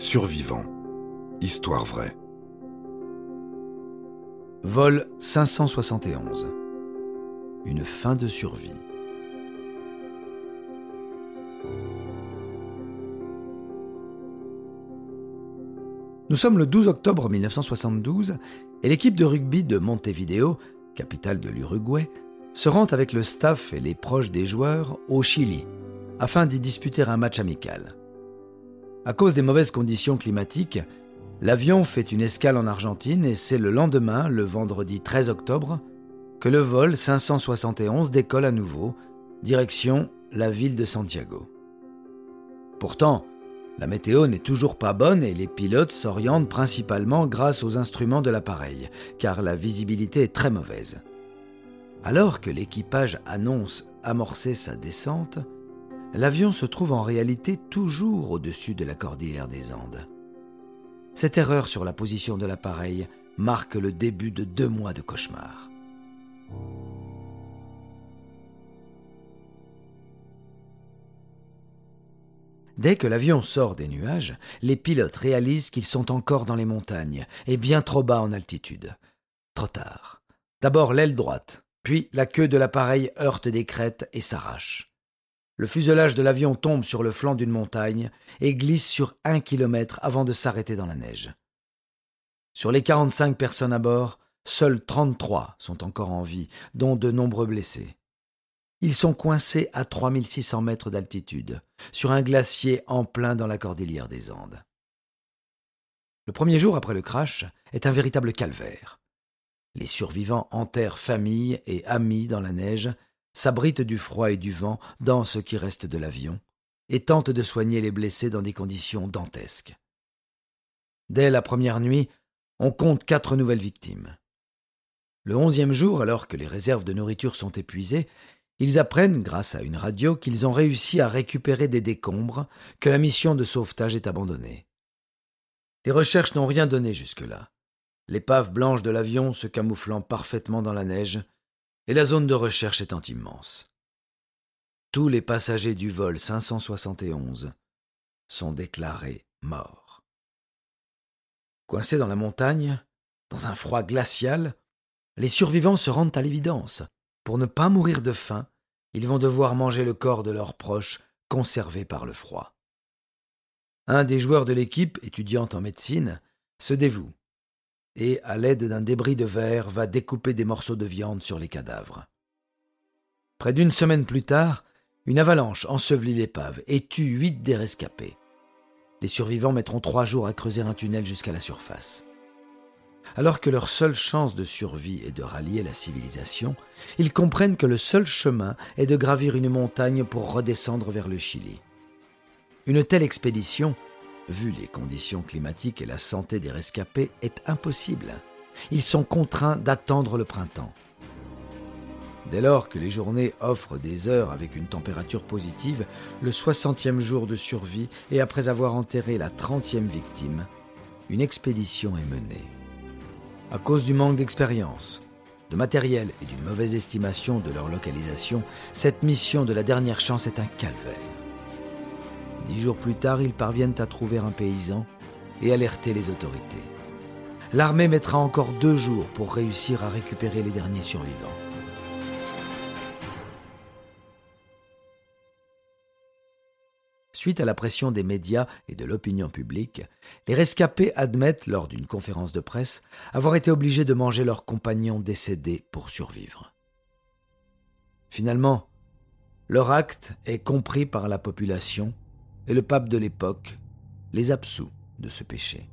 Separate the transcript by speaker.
Speaker 1: Survivants. Histoire vraie.
Speaker 2: Vol 571. Une fin de survie. Nous sommes le 12 octobre 1972 et l'équipe de rugby de Montevideo, capitale de l'Uruguay, se rend avec le staff et les proches des joueurs au Chili afin d'y disputer un match amical. À cause des mauvaises conditions climatiques, l'avion fait une escale en Argentine et c'est le lendemain, le vendredi 13 octobre, que le vol 571 décolle à nouveau, direction la ville de Santiago. Pourtant, la météo n'est toujours pas bonne et les pilotes s'orientent principalement grâce aux instruments de l'appareil, car la visibilité est très mauvaise. Alors que l'équipage annonce amorcer sa descente, l'avion se trouve en réalité toujours au-dessus de la cordillère des Andes. Cette erreur sur la position de l'appareil marque le début de deux mois de cauchemar. Dès que l'avion sort des nuages, les pilotes réalisent qu'ils sont encore dans les montagnes et bien trop bas en altitude. Trop tard. D'abord l'aile droite, puis la queue de l'appareil heurte des crêtes et s'arrache. Le fuselage de l'avion tombe sur le flanc d'une montagne et glisse sur un kilomètre avant de s'arrêter dans la neige. Sur les 45 personnes à bord, seules 33 sont encore en vie, dont de nombreux blessés. Ils sont coincés à 3600 mètres d'altitude, sur un glacier en plein dans la cordillère des Andes. Le premier jour après le crash est un véritable calvaire. Les survivants enterrent famille et amis dans la neige, s'abritent du froid et du vent dans ce qui reste de l'avion, et tentent de soigner les blessés dans des conditions dantesques. Dès la première nuit, on compte quatre nouvelles victimes. Le onzième jour, alors que les réserves de nourriture sont épuisées, ils apprennent, grâce à une radio, qu'ils ont réussi à récupérer des décombres, que la mission de sauvetage est abandonnée. Les recherches n'ont rien donné jusque-là. L'épave blanche de l'avion se camouflant parfaitement dans la neige, et la zone de recherche étant immense. Tous les passagers du vol 571 sont déclarés morts. Coincés dans la montagne, dans un froid glacial, les survivants se rendent à l'évidence. Pour ne pas mourir de faim, ils vont devoir manger le corps de leurs proches conservé par le froid. Un des joueurs de l'équipe, étudiante en médecine, se dévoue et, à l'aide d'un débris de verre, va découper des morceaux de viande sur les cadavres. Près d'une semaine plus tard, une avalanche ensevelit l'épave et tue huit des rescapés. Les survivants mettront trois jours à creuser un tunnel jusqu'à la surface. Alors que leur seule chance de survie est de rallier la civilisation, ils comprennent que le seul chemin est de gravir une montagne pour redescendre vers le Chili. Une telle expédition, vu les conditions climatiques et la santé des rescapés, est impossible. Ils sont contraints d'attendre le printemps. Dès lors que les journées offrent des heures avec une température positive, le 60e jour de survie et après avoir enterré la 30e victime, une expédition est menée. À cause du manque d'expérience, de matériel et d'une mauvaise estimation de leur localisation, cette mission de la dernière chance est un calvaire. Dix jours plus tard, ils parviennent à trouver un paysan et alerter les autorités. L'armée mettra encore deux jours pour réussir à récupérer les derniers survivants. Suite à la pression des médias et de l'opinion publique, les rescapés admettent, lors d'une conférence de presse, avoir été obligés de manger leurs compagnons décédés pour survivre. Finalement, leur acte est compris par la population et le pape de l'époque les absout de ce péché.